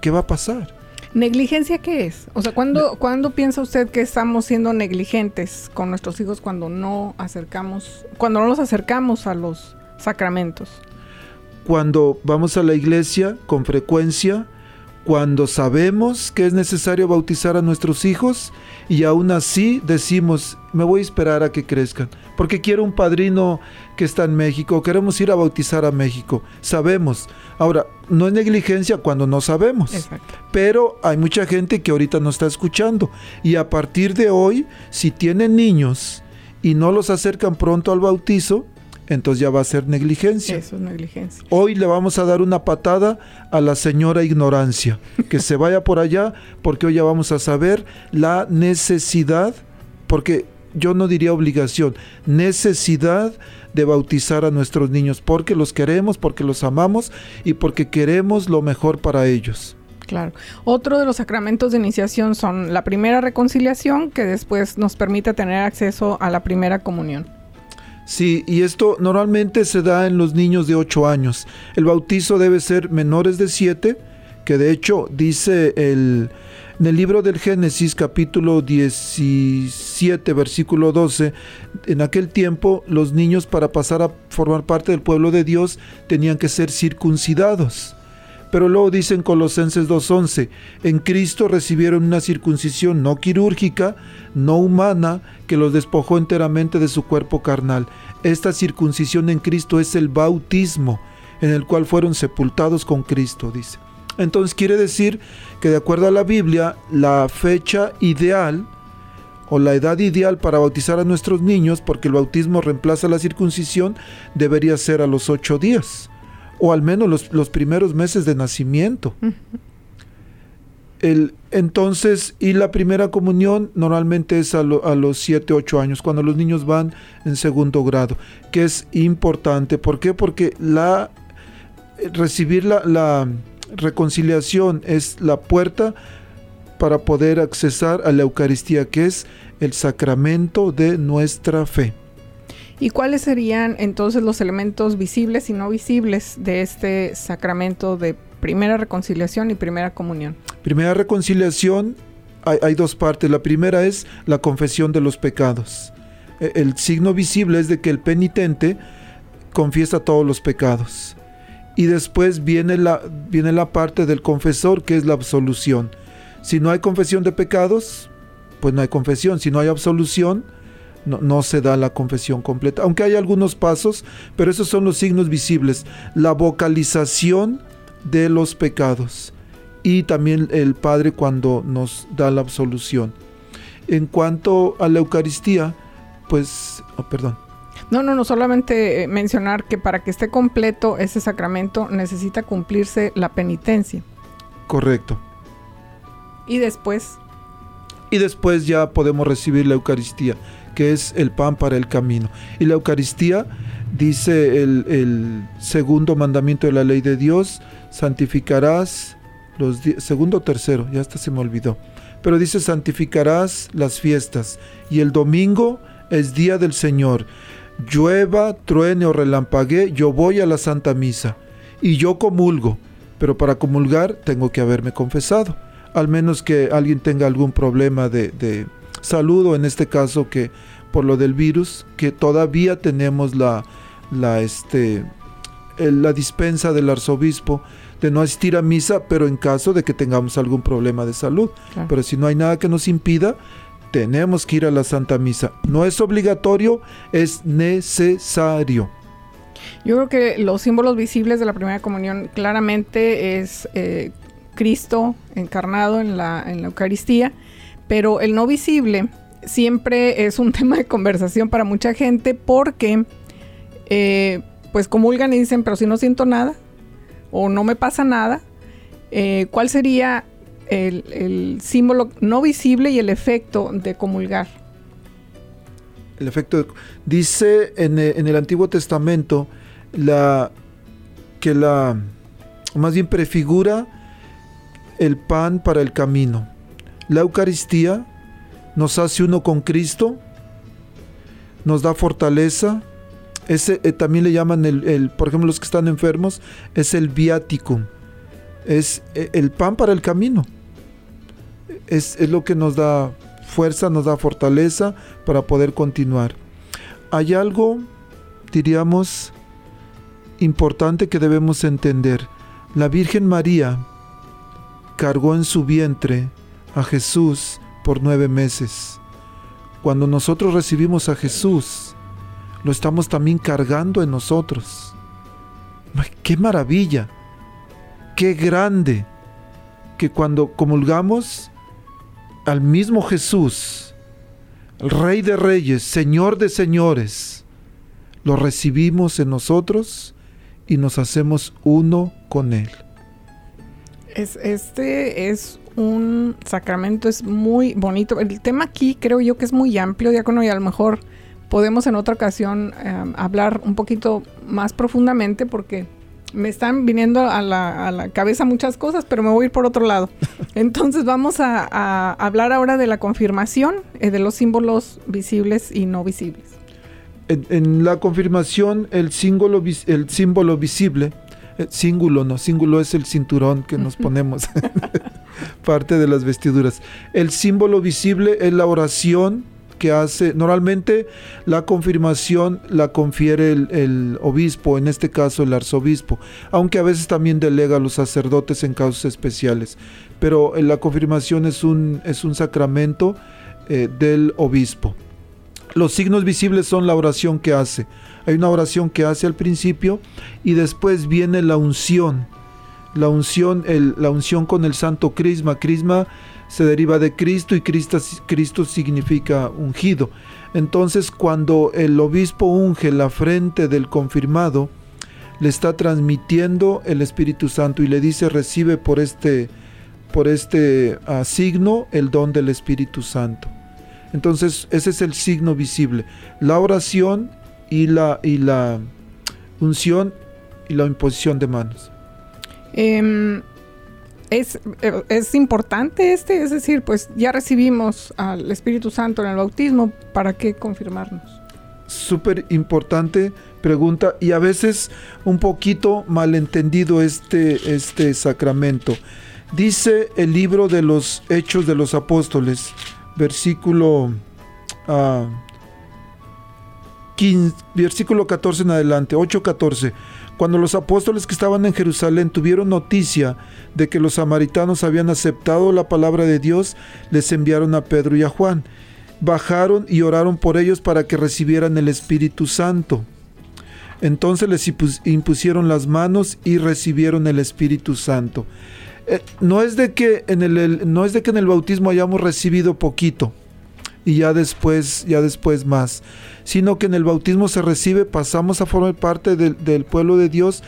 ¿qué va a pasar? ¿Negligencia qué es? O sea, ¿cuándo, ¿cuándo piensa usted que estamos siendo negligentes con nuestros hijos cuando no acercamos, cuando no los acercamos a los sacramentos? Cuando vamos a la iglesia con frecuencia, cuando sabemos que es necesario bautizar a nuestros hijos y aún así decimos, me voy a esperar a que crezcan, porque quiero un padrino que está en México, queremos ir a bautizar a México, sabemos. Ahora, no es negligencia cuando no sabemos, pero hay mucha gente que ahorita no está escuchando y a partir de hoy, si tienen niños y no los acercan pronto al bautizo, entonces ya va a ser negligencia. Eso es negligencia. Hoy le vamos a dar una patada a la señora ignorancia, que se vaya por allá, porque hoy ya vamos a saber la necesidad, porque yo no diría obligación, necesidad de bautizar a nuestros niños, porque los queremos, porque los amamos y porque queremos lo mejor para ellos. Claro. Otro de los sacramentos de iniciación son la primera reconciliación, que después nos permite tener acceso a la primera comunión. Sí, y esto normalmente se da en los niños de 8 años. El bautizo debe ser menores de 7, que de hecho dice el, en el libro del Génesis capítulo 17 versículo 12, en aquel tiempo los niños para pasar a formar parte del pueblo de Dios tenían que ser circuncidados. Pero luego dice en Colosenses 2.11, en Cristo recibieron una circuncisión no quirúrgica, no humana, que los despojó enteramente de su cuerpo carnal. Esta circuncisión en Cristo es el bautismo, en el cual fueron sepultados con Cristo, dice. Entonces quiere decir que de acuerdo a la Biblia, la fecha ideal o la edad ideal para bautizar a nuestros niños, porque el bautismo reemplaza la circuncisión, debería ser a los ocho días o al menos los, primeros meses de nacimiento. El, entonces, y la primera comunión normalmente es a, los 7, 8 años, cuando los niños van en segundo grado, que es importante. ¿Por qué? Porque la, recibir la, la reconciliación es la puerta para poder accesar a la Eucaristía, que es el sacramento de nuestra fe. ¿Y cuáles serían entonces los elementos visibles y no visibles de este sacramento de primera reconciliación y primera comunión? Primera reconciliación, hay, dos partes. La primera es la confesión de los pecados. E, el signo visible es de que el penitente confiesa todos los pecados. Y después viene la, viene la parte del confesor, que es la absolución. Si no hay confesión de pecados, pues no hay confesión. Si no hay absolución, no, se da la confesión completa, aunque hay algunos pasos, pero esos son los signos visibles, la vocalización de los pecados y también el Padre cuando nos da la absolución. En cuanto a la Eucaristía, pues, oh, perdón. No, no, no, solamente eh, mencionar que para que esté completo ese sacramento necesita cumplirse la penitencia. Correcto. Y después y después ya podemos recibir la Eucaristía, que es el pan para el camino. Y la Eucaristía, dice el, segundo mandamiento de la ley de Dios, santificarás los segundo o tercero, ya hasta se me olvidó. Pero dice santificarás las fiestas y el domingo es día del Señor. Llueva, truene o relampaguee, yo voy a la Santa Misa y yo comulgo, pero para comulgar tengo que haberme confesado, al menos que alguien tenga algún problema de, de salud o en este caso que por lo del virus, que todavía tenemos la, la, este, la dispensa del arzobispo de no asistir a misa, pero en caso de que tengamos algún problema de salud. Pero si no hay nada que nos impida, tenemos que ir a la Santa Misa. No es obligatorio, es necesario. Yo creo que los símbolos visibles de la primera comunión claramente es eh, Cristo encarnado en la, en la Eucaristía, pero el no visible siempre es un tema de conversación para mucha gente porque eh, pues comulgan y dicen, pero si no siento nada o no me pasa nada, eh, ¿cuál sería el, símbolo no visible y el efecto de comulgar? El efecto dice en, en, el Antiguo Testamento la que la más bien prefigura el pan para el camino. La Eucaristía nos hace uno con Cristo, nos da fortaleza, ese eh, también le llaman el, por ejemplo, los que están enfermos, es el viático Es eh, el pan para el camino. Es, es, lo que nos da fuerza, nos da fortaleza para poder continuar. Hay algo, diríamos, importante que debemos entender. La Virgen María cargó en su vientre a Jesús por nueve meses. Cuando nosotros recibimos a Jesús, lo estamos también cargando en nosotros. ¡Qué maravilla! ¡Qué grande! Que cuando comulgamos al mismo Jesús, el Rey de Reyes, Señor de Señores, lo recibimos en nosotros y nos hacemos uno con Él. Es, este es un sacramento, es muy bonito. El tema aquí creo yo que es muy amplio, diácono, y a lo mejor podemos en otra ocasión em, hablar un poquito más profundamente porque me están viniendo a la, cabeza muchas cosas, pero me voy a ir por otro lado. Entonces vamos a, hablar ahora de la confirmación eh, de los símbolos visibles y no visibles. En, la confirmación, el símbolo, el símbolo visible, el símbolo no, símbolo es el cinturón que nos ponemos, parte de las vestiduras. El símbolo visible es la oración que hace, normalmente la confirmación la confiere el, obispo, en este caso el arzobispo, aunque a veces también delega a los sacerdotes en casos especiales, pero la confirmación es un, es un sacramento eh, del obispo. Los signos visibles son la oración que hace. Hay una oración que hace al principio y después viene la unción. La unción, el, la unción con el santo crisma. Crisma se deriva de Cristo y Cristo, Cristo significa ungido. Entonces cuando el obispo unge la frente del confirmado, le está transmitiendo el Espíritu Santo y le dice recibe por este, por este uh, signo el don del Espíritu Santo. Entonces ese es el signo visible. La oración y la, y la unción y la imposición de manos. Eh, es, eh, es importante este, es decir, pues ya recibimos al Espíritu Santo en el bautismo, ¿para qué confirmarnos? Súper importante pregunta y a veces un poquito malentendido este, este sacramento. Dice el libro de los Hechos de los Apóstoles, versículo, 15, versículo 14 en adelante, 8-14. Cuando los apóstoles que estaban en Jerusalén tuvieron noticia de que los samaritanos habían aceptado la palabra de Dios, les enviaron a Pedro y a Juan. Bajaron y oraron por ellos para que recibieran el Espíritu Santo. Entonces les impusieron las manos y recibieron el Espíritu Santo. Eh, no, es de que en el, no es de que en el bautismo hayamos recibido poquito y ya después, ya después más sino que en el bautismo se recibe, pasamos a formar parte del, pueblo de Dios,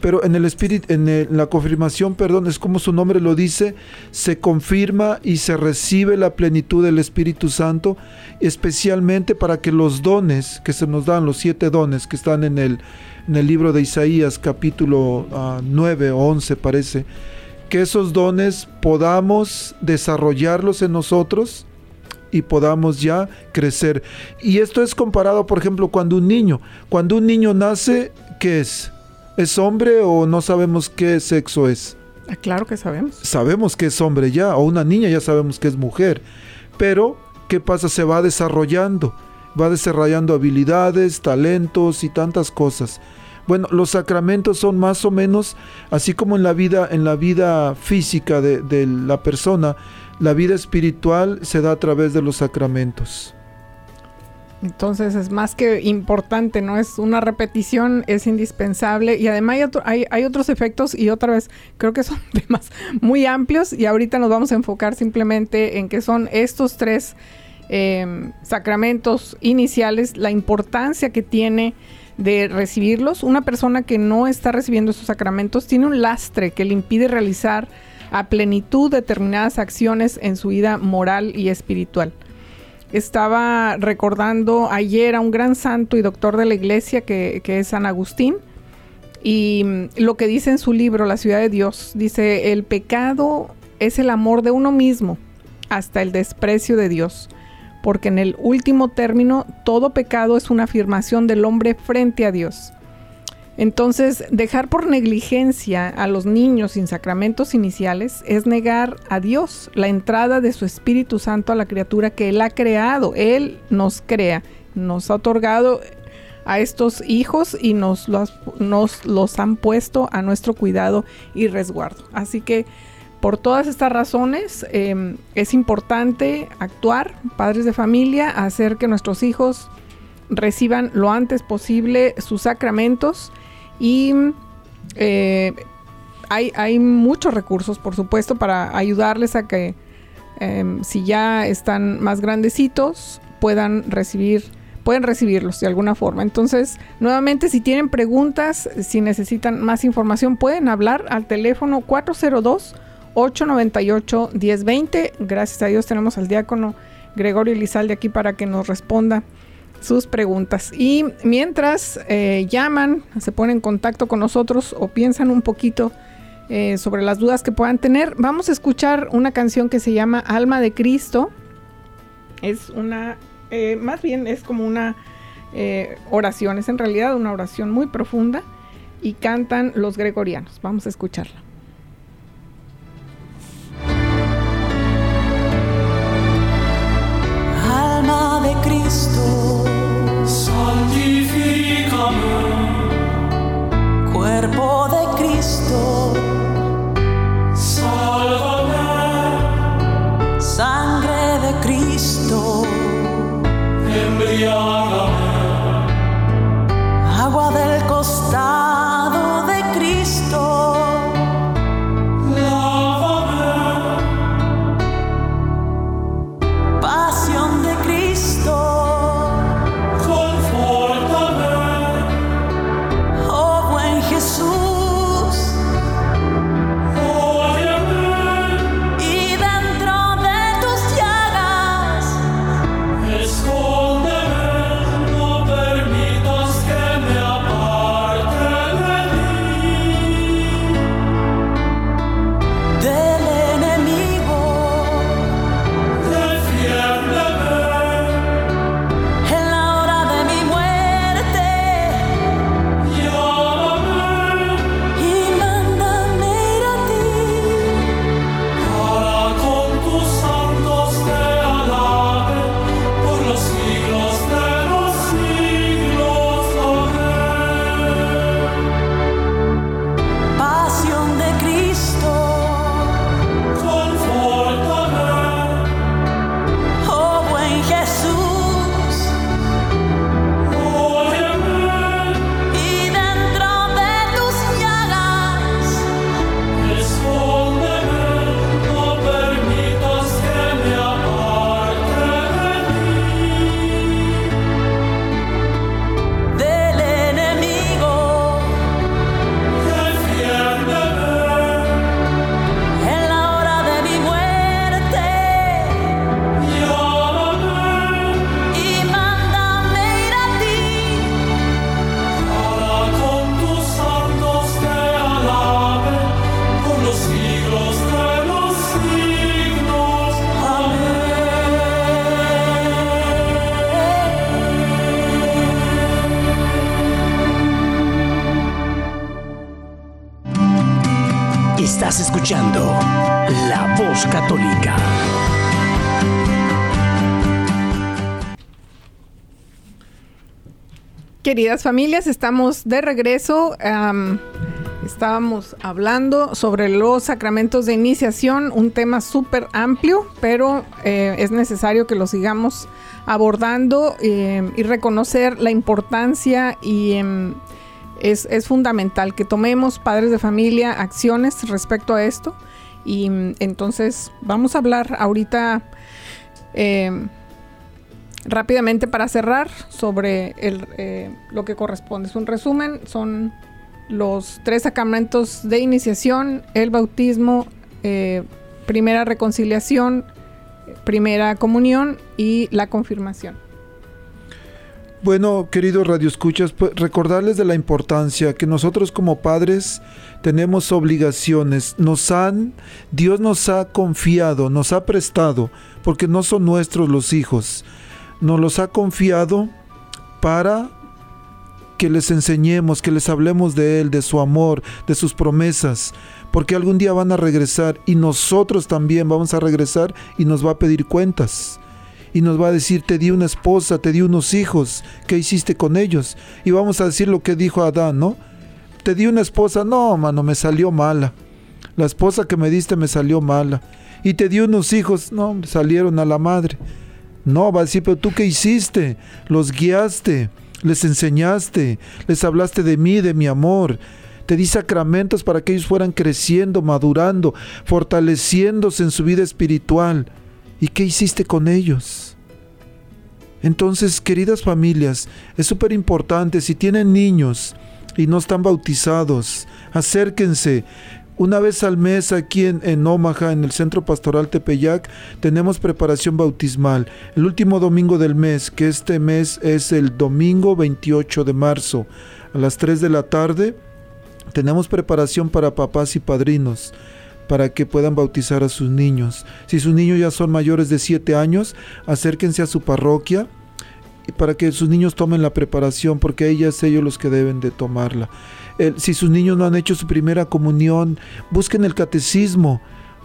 pero en el espíritu, en la confirmación, perdón, es como su nombre lo dice, se confirma y se recibe la plenitud del Espíritu Santo, especialmente para que los dones que se nos dan, los siete dones que están en el, en el libro de Isaías, capítulo 9 ah, o 11 parece, que esos dones podamos desarrollarlos en nosotros y podamos ya crecer. Y esto es comparado, por ejemplo, cuando un niño, cuando un niño nace, ¿qué es? ¿Es hombre o no sabemos qué sexo es? Ah, claro que sabemos. Sabemos que es hombre ya, o una niña ya sabemos que es mujer. Pero, ¿qué pasa? Se va desarrollando, va desarrollando habilidades, talentos y tantas cosas. Bueno, los sacramentos son más o menos así como en la vida, en la vida física de, de la persona, la vida espiritual se da a través de los sacramentos. Entonces es más que importante, ¿no? Es una repetición, es indispensable y además hay, otros efectos y otra vez creo que son temas muy amplios y ahorita nos vamos a enfocar simplemente en que son estos tres em, sacramentos iniciales, la importancia que tiene de recibirlos. Una persona que no está recibiendo estos sacramentos tiene un lastre que le impide realizar a plenitud determinadas acciones en su vida moral y espiritual. Estaba recordando ayer a un gran santo y doctor de la iglesia que, es San Agustín. Y mm, lo que dice en su libro, La ciudad de Dios, dice, el pecado es el amor de uno mismo hasta el desprecio de Dios, porque en el último término todo pecado es una afirmación del hombre frente a Dios. Entonces, dejar por negligencia a los niños sin sacramentos iniciales es negar a Dios la entrada de su Espíritu Santo a la criatura que Él ha creado. Él nos crea, nos ha otorgado a estos hijos y nos los, nos los han puesto a nuestro cuidado y resguardo. Así que por todas estas razones em, es importante actuar, padres de familia, hacer que nuestros hijos reciban lo antes posible sus sacramentos y eh, hay, muchos recursos, por supuesto, para ayudarles a que em, si ya están más grandecitos puedan recibir pueden recibirlos de alguna forma. Entonces, nuevamente, si tienen preguntas, si necesitan más información, pueden hablar al teléfono 402 898 1020. Gracias a Dios tenemos al diácono Gregorio Lizalde aquí para que nos responda sus preguntas. Y mientras eh, llaman, se ponen en contacto con nosotros o piensan un poquito eh, sobre las dudas que puedan tener, vamos a escuchar una canción que se llama Alma de Cristo. Es una, eh, más bien es como una oración, es en realidad una oración muy profunda y cantan los gregorianos. Vamos a escucharla. Alma de Cristo Queridas familias, estamos de regreso. am, estábamos hablando sobre los sacramentos de iniciación, un tema súper amplio, pero eh, es necesario que lo sigamos abordando eh, y reconocer la importancia y em, es, es fundamental que tomemos, padres de familia, acciones respecto a esto. Y mm, entonces vamos a hablar ahorita em, rápidamente para cerrar sobre eh, lo que corresponde. Es un resumen, son los tres sacramentos de iniciación, el bautismo, eh, primera reconciliación, primera comunión y la confirmación. Bueno, queridos radioescuchas, pues recordarles de la importancia que nosotros como padres tenemos obligaciones. Nos han, Dios nos ha confiado, nos ha prestado, porque no son nuestros los hijos. Nos los ha confiado para que les enseñemos, que les hablemos de Él, de su amor, de sus promesas, porque algún día van a regresar y nosotros también vamos a regresar y nos va a pedir cuentas. Y nos va a decir, te di una esposa, te di unos hijos, ¿qué hiciste con ellos? Y vamos a decir lo que dijo Adán, ¿no? Te di una esposa, no, mano, me salió mala. La esposa que me diste me salió mala. Y te di unos hijos, no, salieron a la madre. No, va a decir, pero tú qué hiciste? Los guiaste, les enseñaste, les hablaste de mí, de mi amor. Te di sacramentos para que ellos fueran creciendo, madurando, fortaleciéndose en su vida espiritual. ¿Y qué hiciste con ellos? Entonces, queridas familias, es súper importante, si tienen niños y no están bautizados, acérquense. Una vez al mes aquí en, Omaha, en el Centro Pastoral Tepeyac, tenemos preparación bautismal. El último domingo del mes, que este mes es el domingo 28 de marzo, a las 3 de la tarde, tenemos preparación para papás y padrinos para que puedan bautizar a sus niños. Si sus niños ya son mayores de 7 años, acérquense a su parroquia para que sus niños tomen la preparación, porque ellas ellos los que deben de tomarla. El- si sus niños no han hecho su primera comunión, busquen el catecismo.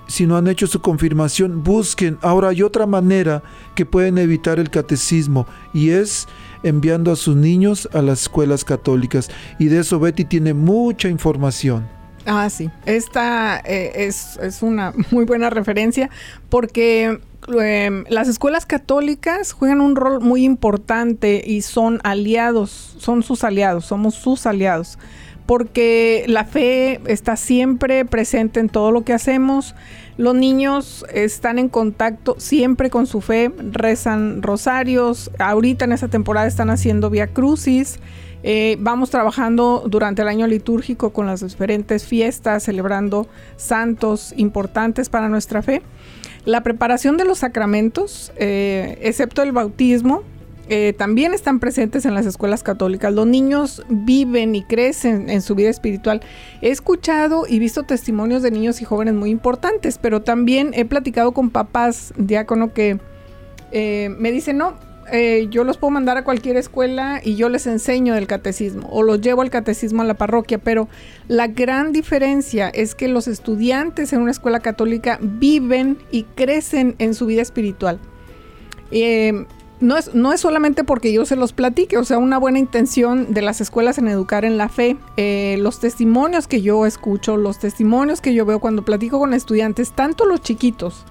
Si no han hecho su confirmación, busquen. Ahora hay otra manera que pueden evitar el catecismo y es enviando a sus niños a las escuelas católicas. Y de eso Betty tiene mucha información. Ah, sí. Esta eh, es, es una muy buena referencia porque em, las escuelas católicas juegan un rol muy importante y son aliados, son sus aliados, somos sus aliados. Porque la fe está siempre presente en todo lo que hacemos. Los niños están en contacto siempre con su fe, rezan rosarios. Ahorita en esta temporada están haciendo via crucis. Eh, vamos trabajando durante el año litúrgico con las diferentes fiestas, celebrando santos importantes para nuestra fe. La preparación de los sacramentos, eh, excepto el bautismo, eh, también están presentes en las escuelas católicas. Los niños viven y crecen en su vida espiritual. He escuchado y visto testimonios de niños y jóvenes muy importantes, pero también he platicado con papás diácono que eh, me dicen, no, eh, yo los puedo mandar a cualquier escuela y yo les enseño el catecismo o los llevo al catecismo a la parroquia, pero la gran diferencia es que los estudiantes en una escuela católica viven y crecen en su vida espiritual. Eh, no es, no es solamente porque yo se los platique, o sea, una buena intención de las escuelas en educar en la fe. Eh, los testimonios que yo escucho, los testimonios que yo veo cuando platico con estudiantes, tanto los chiquitos,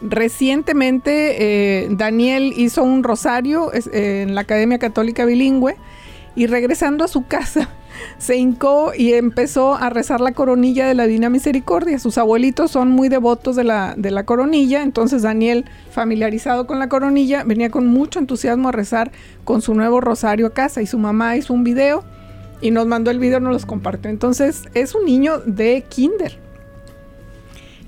Recientemente eh, Daniel hizo un rosario eh, en la Academia Católica Bilingüe y regresando a su casa se hincó y empezó a rezar la coronilla de la Divina Misericordia. Sus abuelitos son muy devotos de la, de la coronilla, entonces Daniel, familiarizado con la coronilla, venía con mucho entusiasmo a rezar con su nuevo rosario a casa y su mamá hizo un video y nos mandó el video, nos los compartió. Entonces es un niño de kinder.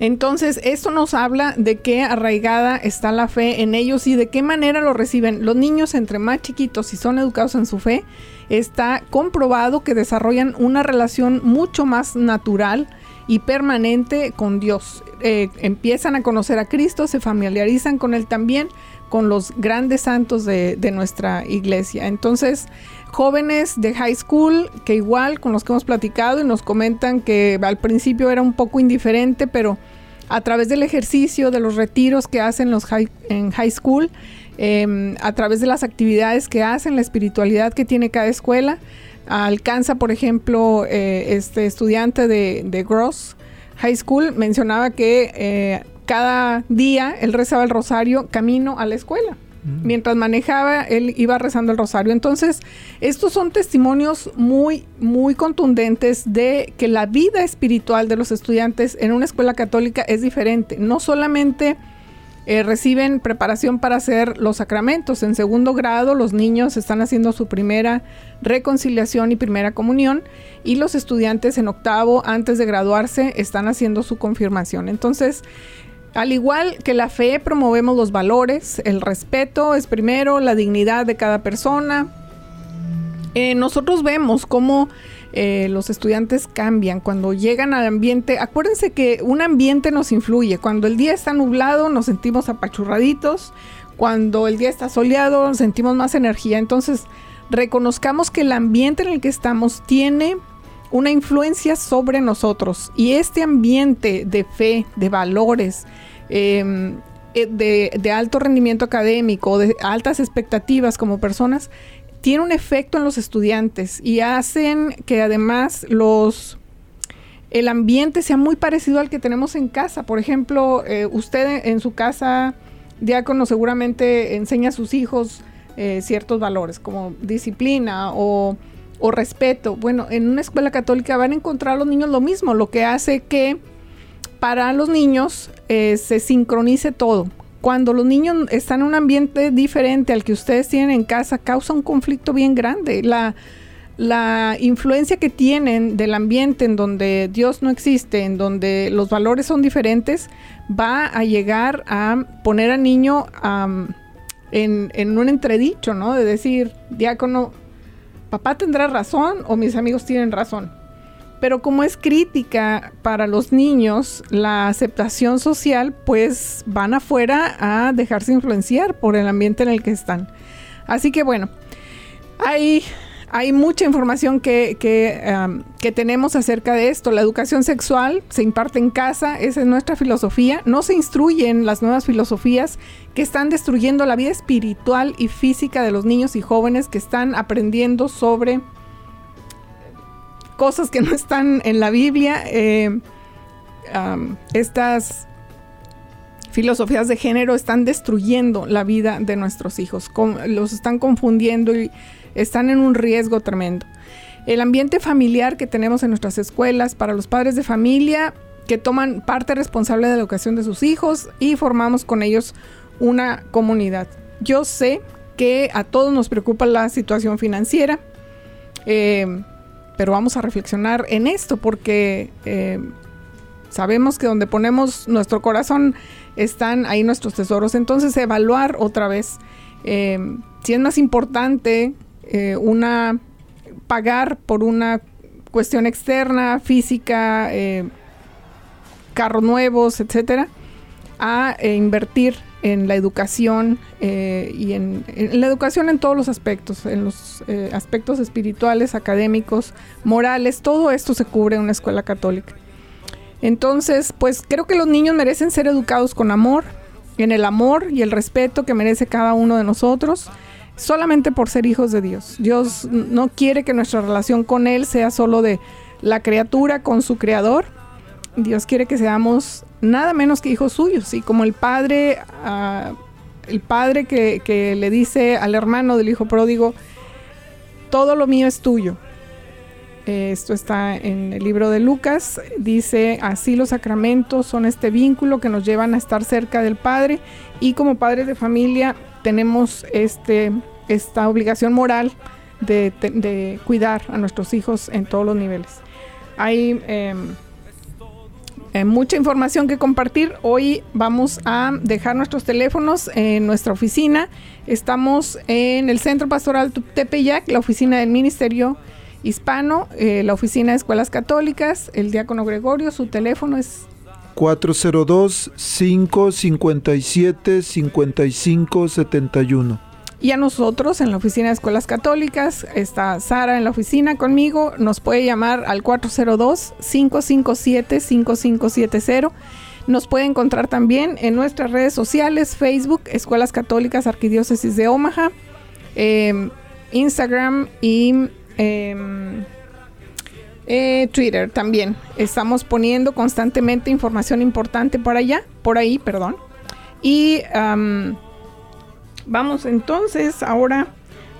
Entonces, esto nos habla de qué arraigada está la fe en ellos y de qué manera lo reciben. Los niños, entre más chiquitos y son educados en su fe, está comprobado que desarrollan una relación mucho más natural y permanente con Dios. Eh, empiezan a conocer a Cristo, se familiarizan con Él también, con los grandes santos de, de nuestra iglesia. Entonces, jóvenes de high school que igual con los que hemos platicado y nos comentan que al principio era un poco indiferente, pero a través del ejercicio, de los retiros que hacen los en high school, em, a través de las actividades que hacen, la espiritualidad que tiene cada escuela, alcanza, por ejemplo, eh, este estudiante de, de, Gross High School mencionaba que eh, cada día él rezaba el rosario camino a la escuela. Mm. Mientras manejaba, él iba rezando el rosario. Entonces, estos son testimonios muy, muy contundentes de que la vida espiritual de los estudiantes en una escuela católica es diferente. No solamente eh, reciben preparación para hacer los sacramentos. En segundo grado, los niños están haciendo su primera reconciliación y primera comunión. Y los estudiantes en octavo, antes de graduarse, están haciendo su confirmación. Entonces, al igual que la fe, promovemos los valores, el respeto es primero, la dignidad de cada persona. Eh, nosotros vemos cómo eh, los estudiantes cambian cuando llegan al ambiente. Acuérdense que un ambiente nos influye. Cuando el día está nublado nos sentimos apachurraditos. Cuando el día está soleado sentimos más energía. Entonces reconozcamos que el ambiente en el que estamos tiene una influencia sobre nosotros. Y este ambiente de fe, de valores, em, eh, de, alto rendimiento académico, de altas expectativas como personas, tiene un efecto en los estudiantes y hacen que además los el ambiente sea muy parecido al que tenemos en casa. Por ejemplo, eh, usted en su casa, diácono, seguramente enseña a sus hijos eh, ciertos valores como disciplina o o respeto. Bueno, en una escuela católica van a encontrar a los niños lo mismo, lo que hace que para los niños eh, se sincronice todo. Cuando los niños están en un ambiente diferente al que ustedes tienen en casa, causa un conflicto bien grande. La, la influencia que tienen del ambiente en donde Dios no existe, en donde los valores son diferentes, va a llegar a poner al niño en, en, un entredicho, ¿no? De decir, diácono, papá tendrá razón o mis amigos tienen razón. Pero como es crítica para los niños, la aceptación social, pues van afuera a dejarse influenciar por el ambiente en el que están. Así que bueno, hay hay mucha información que, que, tenemos acerca de esto. La educación sexual se imparte en casa, esa es nuestra filosofía. No se instruyen las nuevas filosofías que están destruyendo la vida espiritual y física de los niños y jóvenes que están aprendiendo sobre cosas que no están en la Biblia. Eh, estas filosofías de género están destruyendo la vida de nuestros hijos, los están confundiendo y están en un riesgo tremendo. El ambiente familiar que tenemos en nuestras escuelas para los padres de familia que toman parte responsable de la educación de sus hijos y formamos con ellos una comunidad. Yo sé que a todos nos preocupa la situación financiera, eh, pero vamos a reflexionar en esto porque eh, sabemos que donde ponemos nuestro corazón están ahí nuestros tesoros. Entonces evaluar otra vez eh, si es más importante eh, una pagar por una cuestión externa, física, eh, carros nuevos, etcétera, a eh, invertir en la educación y en, la educación en todos los aspectos, en los aspectos espirituales, académicos, morales, todo esto se cubre en una escuela católica. Entonces, pues creo que los niños merecen ser educados con amor, en el amor y el respeto que merece cada uno de nosotros solamente por ser hijos de Dios. Dios no quiere que nuestra relación con Él sea solo de la criatura con su creador. Dios quiere que seamos nada menos que hijos suyos. Y como el padre, ah, el padre que, le dice al hermano del hijo pródigo, todo lo mío es tuyo. Esto está en el libro de Lucas. Dice, así los sacramentos son este vínculo que nos llevan a estar cerca del Padre y como padres de familia tenemos este esta obligación moral de, cuidar a nuestros hijos en todos los niveles. Hay em, eh, mucha información que compartir. Hoy vamos a dejar nuestros teléfonos en nuestra oficina. Estamos en el Centro Pastoral Tepeyac, la oficina del Ministerio Hispano, eh, la oficina de Escuelas Católicas, el diácono Gregorio, su teléfono es 402-557-5571. Y a nosotros en la oficina de escuelas católicas, está Sara en la oficina conmigo, nos puede llamar al 402-557-5570. Nos puede encontrar también en nuestras redes sociales, Facebook, Escuelas Católicas Arquidiócesis de Omaha, eh, Instagram y eh, eh, Twitter también. Estamos poniendo constantemente información importante por allá, por ahí, perdón. Y vamos entonces ahora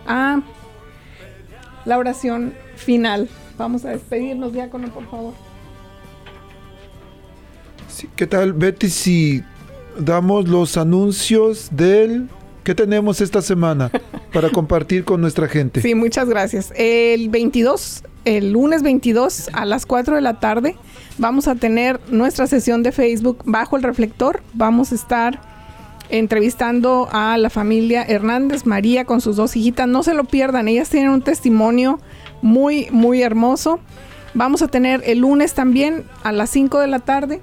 a la oración final. Vamos a despedirnos, diácono, por favor. ¿Qué tal, Betty, si damos los anuncios del... ¿Qué tenemos esta semana para compartir con nuestra gente? Sí, muchas gracias. El 22, el lunes 22 a las 4 de la tarde, vamos a tener nuestra sesión de Facebook bajo el reflector. Vamos a estar entrevistando a la familia Hernández María con sus dos hijitas. No se lo pierdan, ellas tienen un testimonio muy, muy hermoso. Vamos a tener el lunes también a las 5 de la tarde.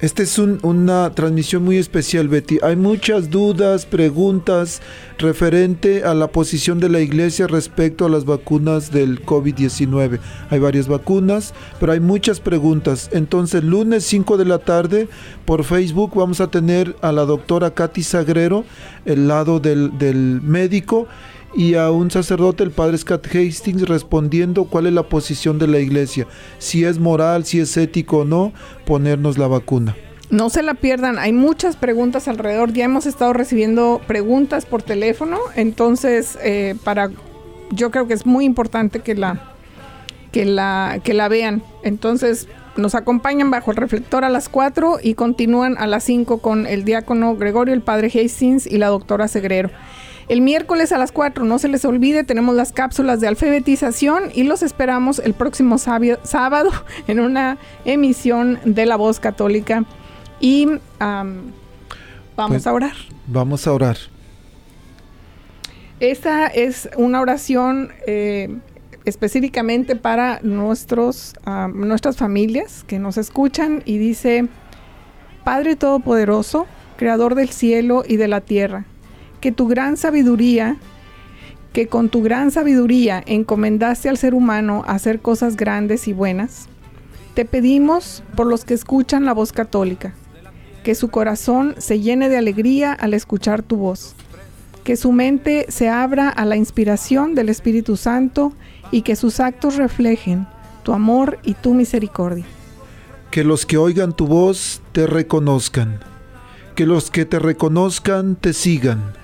Esta es un- una transmisión muy especial, Betty. Hay muchas dudas, preguntas referente a la posición de la iglesia respecto a las vacunas del COVID-19. Hay varias vacunas, pero hay muchas preguntas. Entonces, lunes 5 de la tarde, por Facebook, vamos a tener a la doctora Katy Sagrero, el lado del, del médico, y a un sacerdote, el padre Scott Hastings, respondiendo cuál es la posición de la iglesia, si es moral, si es ético o no, ponernos la vacuna. No se la pierdan, hay muchas preguntas alrededor. Ya hemos estado recibiendo preguntas por teléfono, entonces eh, para yo creo que es muy importante que la que la que la vean. Entonces nos acompañan bajo el reflector a las 4 y continúan a las 5 con el diácono Gregorio, el padre Hastings y la doctora Segrero. El miércoles a las 4, no se les olvide, tenemos las cápsulas de alfabetización y los esperamos el próximo sabio- sábado en una emisión de La Voz Católica. Y am, vamos Pues- a orar. Vamos a orar. Esta es una oración eh, específicamente para nuestros, nuestras familias que nos escuchan y dice, Padre Todopoderoso, Creador del cielo y de la tierra, que tu gran sabiduría, que con tu gran sabiduría encomendaste al ser humano hacer cosas grandes y buenas, te pedimos por los que escuchan la voz católica, que su corazón se llene de alegría al escuchar tu voz que su mente se abra a la inspiración del Espíritu Santo y que sus actos reflejen tu amor y tu misericordia. Que los que oigan tu voz te reconozcan. Que los que te reconozcan te sigan.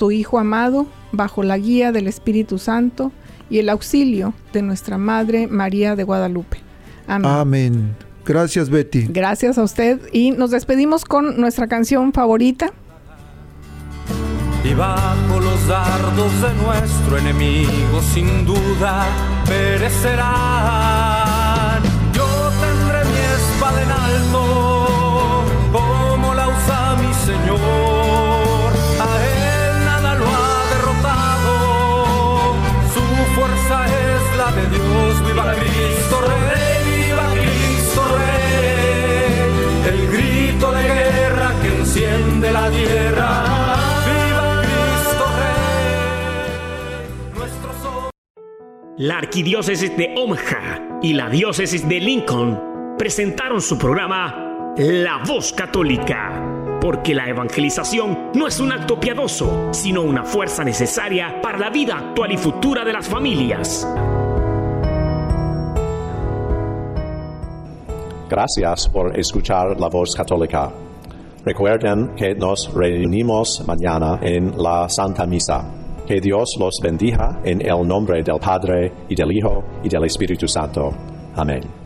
tu Hijo amado, bajo la guía del Espíritu Santo y el auxilio de nuestra Madre María de Guadalupe. Amén. Amén. Gracias, Betty. Gracias a usted y nos despedimos con nuestra canción favorita. Y bajo los dardos de nuestro enemigo sin duda perecerán. La tierra. Viva Cristo Rey. Nuestro sol. La arquidiócesis de Omaha y la diócesis de Lincoln presentaron su programa La Voz Católica, porque la evangelización no es un acto piadoso, sino una fuerza necesaria para la vida actual y futura de las familias. Gracias por escuchar la voz católica. Recuerden que nos reunimos mañana en la Santa Misa. Que Dios los bendiga en el nombre del Padre y del Hijo y del Espíritu Santo. Amén.